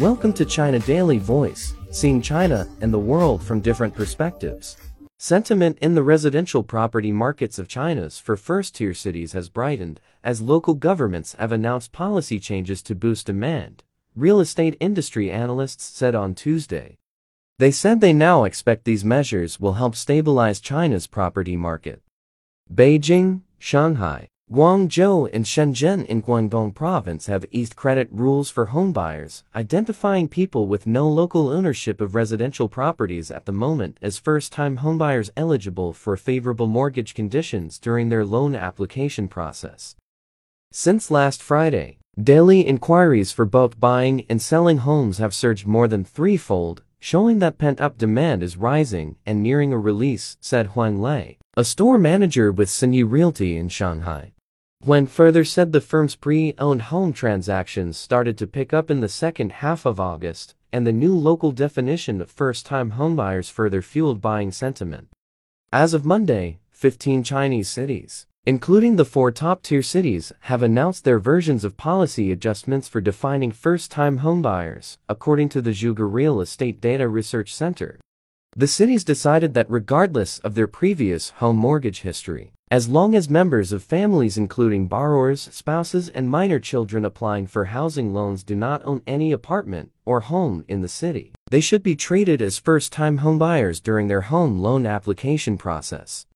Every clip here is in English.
Welcome to China Daily Voice, seeing China and the world from different perspectives. Sentiment in the residential property markets of China's four first-tier cities has brightened as local governments have announced policy changes to boost demand, real estate industry analysts said on Tuesday. They said they now expect these measures will help stabilize China's property market. Beijing, Shanghai, Guangzhou and Shenzhen in Guangdong province have eased credit rules for homebuyers, identifying people with no local ownership of residential properties at the moment as first-time homebuyers eligible for favorable mortgage conditions during their loan application process. Since last Friday, daily inquiries for both buying and selling homes have surged more than threefold, showing that pent-up demand is rising and nearing a release, said Huang Lei, a store manager with Sinyi Realty in Shanghai. Huang further said the firm's pre-owned home transactions started to pick up in the second half of August, and the new local definition of first-time homebuyers further fueled buying sentiment. As of Monday, 15 Chinese cities, including the four top-tier cities, have announced their versions of policy adjustments for defining first-time homebuyers, according to the Zhuge Real Estate Data Research Center. The cities decided that regardless of their previous home mortgage history, as long as members of families including borrowers, spouses, and minor children applying for housing loans do not own any apartment or home in the city, they should be treated as first-time homebuyers during their home loan application process.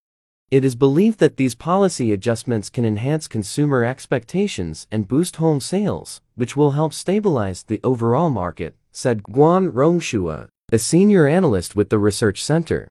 It is believed that these policy adjustments can enhance consumer expectations and boost home sales, which will help stabilize the overall market, said Guan Rongxue, a senior analyst with the research center.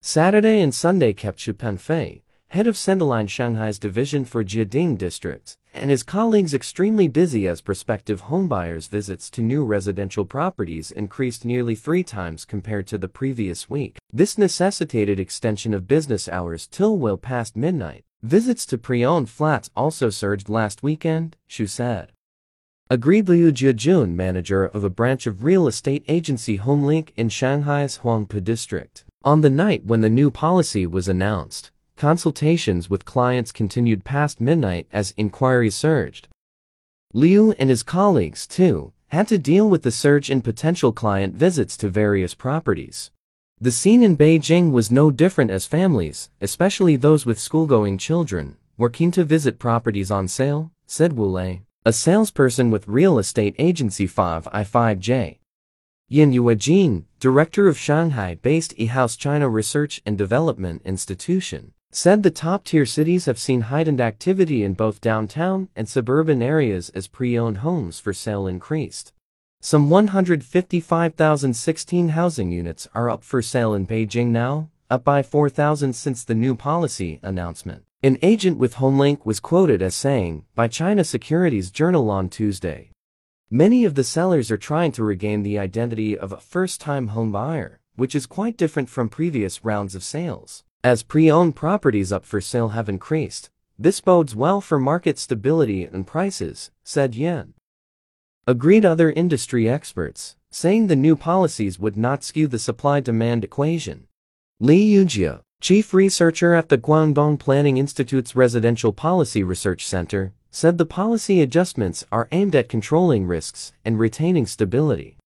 Saturday and Sunday kept Xu Penfei, head of Centaline Shanghai's division for Jiading district, and his colleagues extremely busy as prospective homebuyers' visits to new residential properties increased nearly three times compared to the previous week. This necessitated extension of business hours till well past midnight. Visits to pre-owned flats also surged last weekend, Xu said. Agreed Liu Jiajun, manager of a branch of real estate agency HomeLink in Shanghai's Huangpu district. On the night when the new policy was announced, Consultations with clients continued past midnight as inquiries surged. Liu and his colleagues, too, had to deal with the surge in potential client visits to various properties. The scene in Beijing was no different as families, especially those with school-going children, were keen to visit properties on sale, said Wu Lei, a salesperson with real estate agency 5i5j. Yan Yuejin, director of Shanghai-based eHouse China Research and Development Institution, said the top-tier cities have seen heightened activity in both downtown and suburban areas as pre-owned homes for sale increased. Some 155,016 housing units are up for sale in Beijing now, up by 4,000 since the new policy announcement. An agent with HomeLink was quoted as saying, by China Securities Journal on Tuesday. Many of the sellers are trying to regain the identity of a first-time home buyer, which is quite different from previous rounds of sales. As pre-owned properties up for sale have increased, this bodes well for market stability and prices, said Yan. Agreed other industry experts, saying the new policies would not skew the supply-demand equation. Li Yujia, chief researcher at the Guangdong Planning Institute's Residential Policy Research Center, said the policy adjustments are aimed at controlling risks and retaining stability.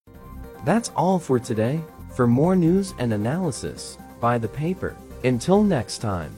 That's all for today. For more news and analysis, buy the paper. Until next time.